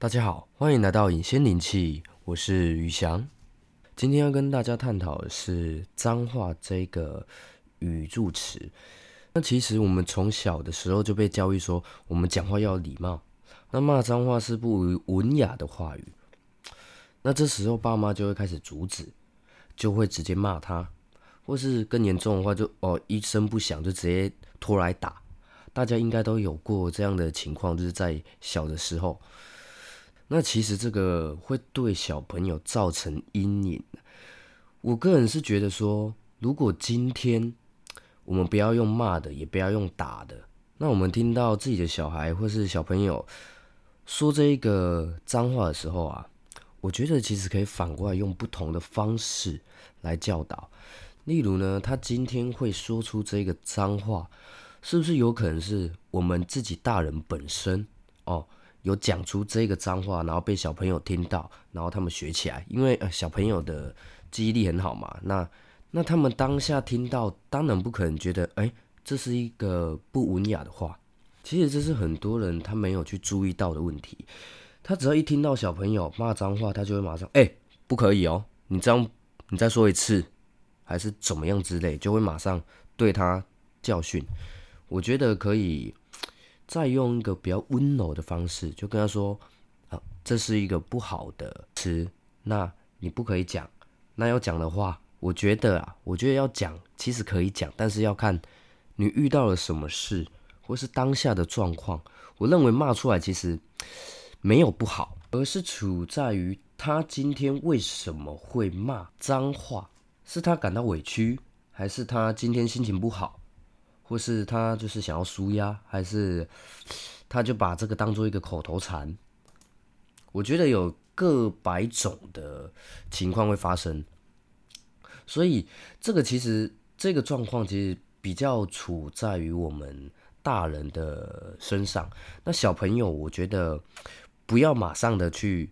大家好，欢迎来到隐仙灵气，我是宇翔。今天要跟大家探讨的是脏话这个语助词。那其实我们从小的时候就被教育说，我们讲话要礼貌。那骂脏话是不文雅的话语。那这时候爸妈就会开始阻止，就会直接骂他，或是更严重的话，就哦一声不响就直接拖来打。大家应该都有过这样的情况，就是在小的时候。那其实这个会对小朋友造成阴影。我个人是觉得说，如果今天我们不要用骂的，也不要用打的，那我们听到自己的小孩或是小朋友说这一个脏话的时候啊，我觉得其实可以反过来用不同的方式来教导。例如呢，他今天会说出这个脏话。是不是有可能是我们自己大人本身哦，有讲出这个脏话，然后被小朋友听到，然后他们学起来？因为呃小朋友的记忆力很好嘛，那那他们当下听到，当然不可能觉得哎这是一个不文雅的话。其实这是很多人他没有去注意到的问题。他只要一听到小朋友骂脏话，他就会马上哎不可以哦，你这样你再说一次，还是怎么样之类，就会马上对他教训。我觉得可以再用一个比较温柔的方式，就跟他说：“啊，这是一个不好的词，那你不可以讲。那要讲的话，我觉得啊，我觉得要讲，其实可以讲，但是要看你遇到了什么事，或是当下的状况。我认为骂出来其实没有不好，而是处在于他今天为什么会骂脏话，是他感到委屈，还是他今天心情不好？”或是他就是想要舒压，还是他就把这个当做一个口头禅？我觉得有各百种的情况会发生，所以这个其实这个状况其实比较处在于我们大人的身上。那小朋友，我觉得不要马上的去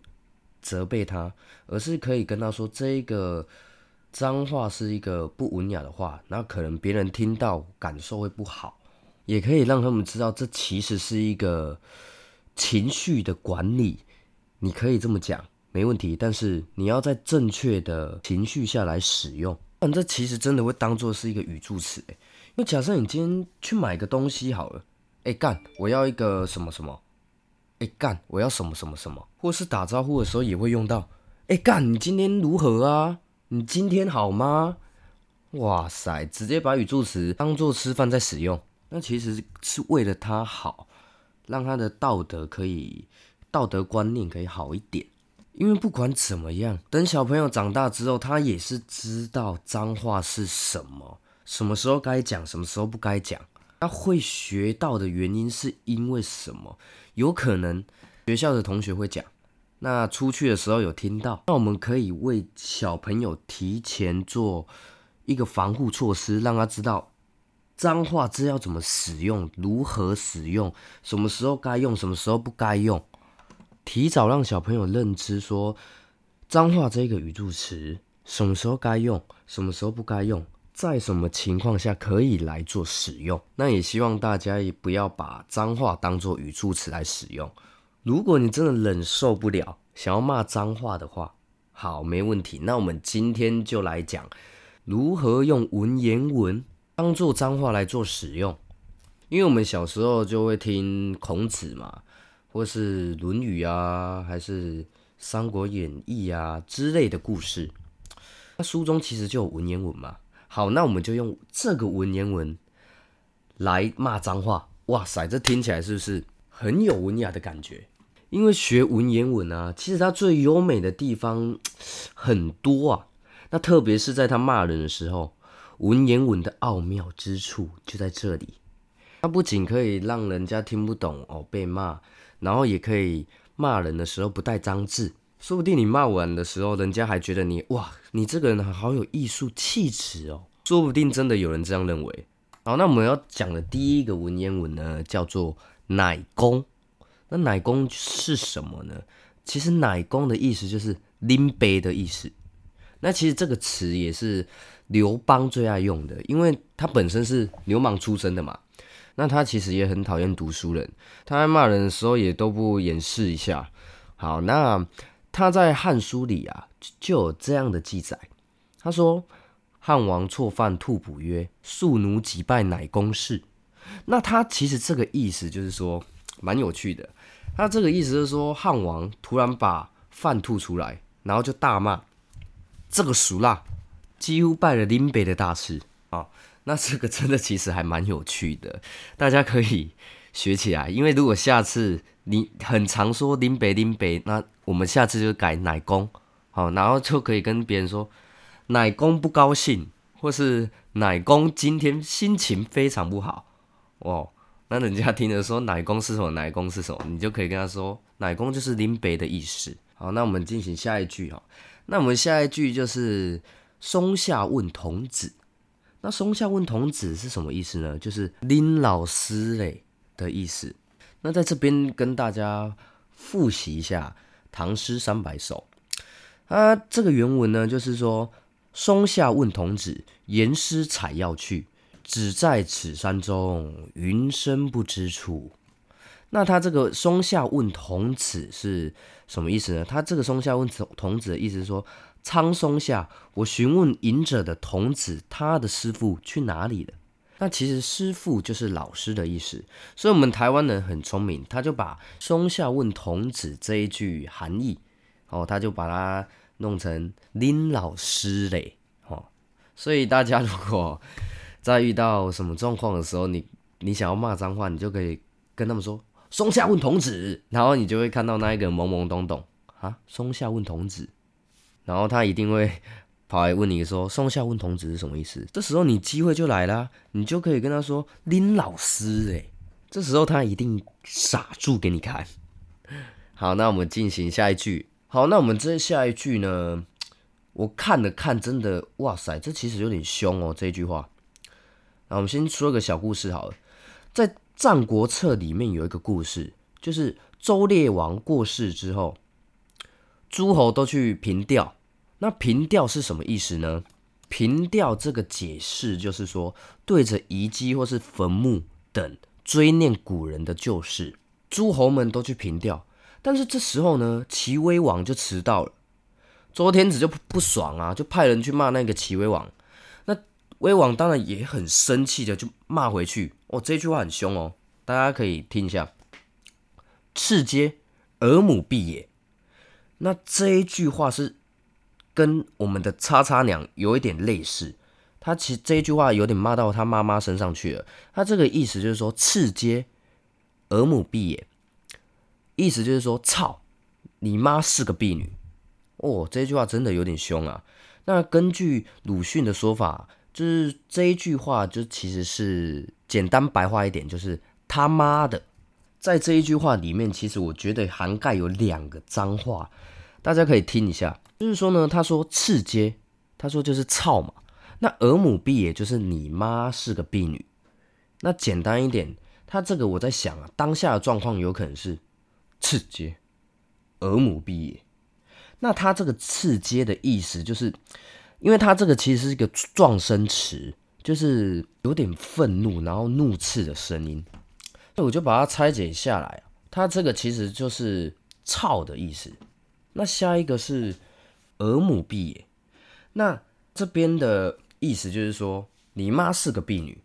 责备他，而是可以跟他说这个。脏话是一个不文雅的话，那可能别人听到感受会不好，也可以让他们知道这其实是一个情绪的管理。你可以这么讲，没问题，但是你要在正确的情绪下来使用。但这其实真的会当做是一个语助词诶，因为假设你今天去买个东西好了，哎干，我要一个什么什么，哎干，我要什么什么什么，或是打招呼的时候也会用到，哎干，你今天如何啊？你今天好吗？哇塞，直接把语助词当做吃饭在使用，那其实是为了他好，让他的道德可以道德观念可以好一点。因为不管怎么样，等小朋友长大之后，他也是知道脏话是什么，什么时候该讲，什么时候不该讲。他会学到的原因是因为什么？有可能学校的同学会讲。那出去的时候有听到，那我们可以为小朋友提前做一个防护措施，让他知道脏话知要怎么使用，如何使用，什么时候该用，什么时候不该用，提早让小朋友认知说脏话这个语助词什么时候该用，什么时候不该用，在什么情况下可以来做使用。那也希望大家也不要把脏话当做语助词来使用。如果你真的忍受不了，想要骂脏话的话，好，没问题。那我们今天就来讲如何用文言文当做脏话来做使用。因为我们小时候就会听孔子嘛，或是《论语》啊，还是《三国演义》啊之类的故事。那书中其实就有文言文嘛。好，那我们就用这个文言文来骂脏话。哇塞，这听起来是不是？很有文雅的感觉，因为学文言文啊，其实它最优美的地方 很多啊。那特别是在他骂人的时候，文言文的奥妙之处就在这里。它不仅可以让人家听不懂哦被骂，然后也可以骂人的时候不带脏字，说不定你骂完的时候，人家还觉得你哇，你这个人好有艺术气质哦。说不定真的有人这样认为。好，那我们要讲的第一个文言文呢，叫做。奶公，那奶公是什么呢？其实奶公的意思就是拎杯的意思。那其实这个词也是刘邦最爱用的，因为他本身是流氓出身的嘛。那他其实也很讨厌读书人，他在骂人的时候也都不掩饰一下，好，那他在《汉书》里啊，就有这样的记载。他说：“汉王错犯兔卜曰：‘庶奴几拜乃公事。’那他其实这个意思就是说，蛮有趣的。他这个意思是说，汉王突然把饭吐出来，然后就大骂这个俗辣，几乎拜了林北的大师啊。那这个真的其实还蛮有趣的，大家可以学起来。因为如果下次你很常说林北林北，那我们下次就改奶公，好，然后就可以跟别人说奶公不高兴，或是奶公今天心情非常不好哦。那人家听着说奶公是什么，奶公是什么，你就可以跟他说奶公就是林北的意思。好，那我们进行下一句哈。那我们下一句就是松下问童子。那松下问童子是什么意思呢？就是林老师嘞的意思。那在这边跟大家复习一下《唐诗三百首》啊，这个原文呢，就是说：松下问童子，言师采药去，只在此山中，云深不知处。那他这个松下问童子是什么意思呢？他这个松下问童童子的意思是说。苍松下，我询问隐者的童子，他的师傅去哪里了？那其实师傅就是老师的意思，所以我们台湾人很聪明，他就把松下问童子这一句含义，哦，他就把它弄成林老师嘞，哦，所以大家如果在遇到什么状况的时候，你你想要骂脏话，你就可以跟他们说松下问童子，然后你就会看到那一个懵懵懂懂啊，松下问童子。然后他一定会跑来问你说：“松下问童子是什么意思？”这时候你机会就来了，你就可以跟他说：“林老师。”哎，这时候他一定傻住给你看。好，那我们进行下一句。好，那我们这下一句呢？我看了看，真的，哇塞，这其实有点凶哦。这句话。那我们先说个小故事好了。在《战国策》里面有一个故事，就是周烈王过世之后，诸侯都去凭吊。那凭吊是什么意思呢？凭吊这个解释就是说，对着遗迹或是坟墓等追念古人的旧事，诸侯们都去凭吊。但是这时候呢，齐威王就迟到了，周天子就不爽啊，就派人去骂那个齐威王。威王当然也很生气的，就骂回去。哦，这句话很凶哦，大家可以听一下：“赤皆尔母婢也。”那这一句话是。跟我们的叉叉娘有一点类似，他其实这一句话有点骂到他妈妈身上去了。他这个意思就是说，次阶儿母婢也，意思就是说，操你妈是个婢女哦。这句话真的有点凶啊。那根据鲁迅的说法，就是这一句话就其实是简单白话一点，就是他妈的。在这一句话里面，其实我觉得涵盖有两个脏话，大家可以听一下。就是说呢，他说次阶，他说就是操嘛。那儿母婢也就是你妈是个婢女。那简单一点，他这个我在想啊，当下的状况有可能是次阶儿母婢也。那他这个次阶的意思，就是因为它这个其实是一个状声词，就是有点愤怒，然后怒斥的声音。那我就把它拆解下来，它这个其实就是操的意思。那下一个是。儿母婢也，那这边的意思就是说，你妈是个婢女。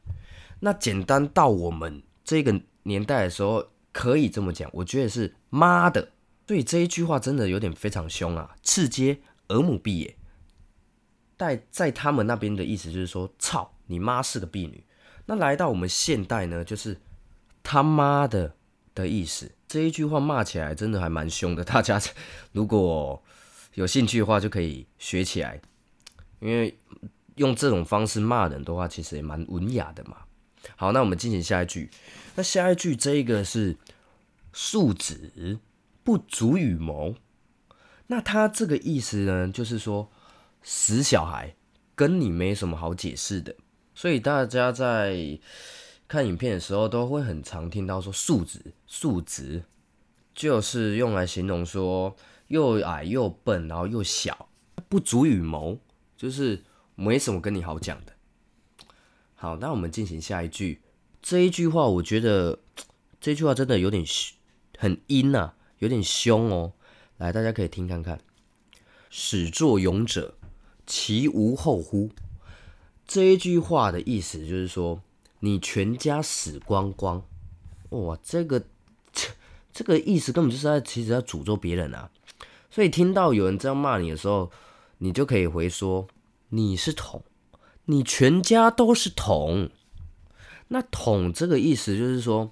那简单到我们这个年代的时候，可以这么讲，我觉得是妈的。所以这一句话真的有点非常凶啊！次阶儿母婢也，在在他们那边的意思就是说，操你妈是个婢女。那来到我们现代呢，就是他妈的的意思。这一句话骂起来真的还蛮凶的，大家 如果。有兴趣的话就可以学起来，因为用这种方式骂人的话，其实也蛮文雅的嘛。好，那我们进行下一句。那下一句这一个是“庶子不足与谋”，那他这个意思呢，就是说死小孩跟你没什么好解释的。所以大家在看影片的时候，都会很常听到说“庶子”，“庶子”就是用来形容说。又矮又笨，然后又小，不足与谋，就是没什么跟你好讲的。好，那我们进行下一句。这一句话，我觉得这句话真的有点很阴呐，有点凶哦。来，大家可以听看看。始作俑者，其无后乎？这一句话的意思就是说，你全家死光光。哇，这个这这个意思根本就是在其实在诅咒别人啊。所以听到有人这样骂你的时候，你就可以回说：你是桶，你全家都是桶。那桶这个意思就是说，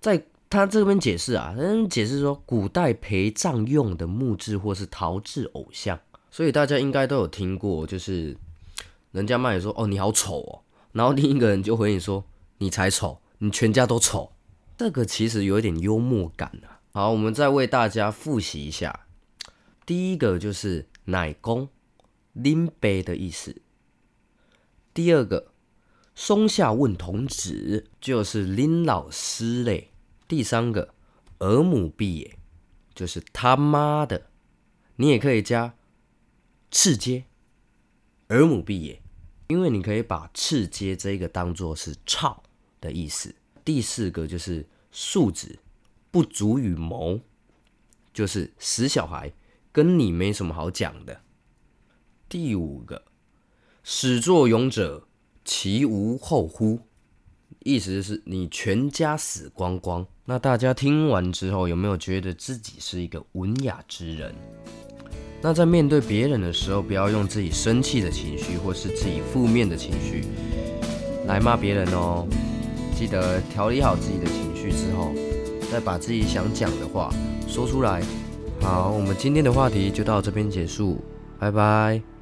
在他这边解释啊，他解释说，古代陪葬用的木质或是陶制偶像。所以大家应该都有听过，就是人家骂你说：“哦，你好丑哦。”然后另一个人就回你说：“你才丑，你全家都丑。”这个其实有一点幽默感啊。好，我们再为大家复习一下。第一个就是奶公拎杯的意思。第二个松下问童子就是拎老师嘞。第三个儿母必也就是他妈的。你也可以加赤阶儿母必也，因为你可以把赤阶这个当做是操的意思。第四个就是素子不足与谋，就是死小孩。跟你没什么好讲的。第五个，始作俑者，其无后乎？意思是你全家死光光。那大家听完之后，有没有觉得自己是一个文雅之人？那在面对别人的时候，不要用自己生气的情绪或是自己负面的情绪来骂别人哦。记得调理好自己的情绪之后，再把自己想讲的话说出来。好，我们今天的话题就到这边结束，拜拜。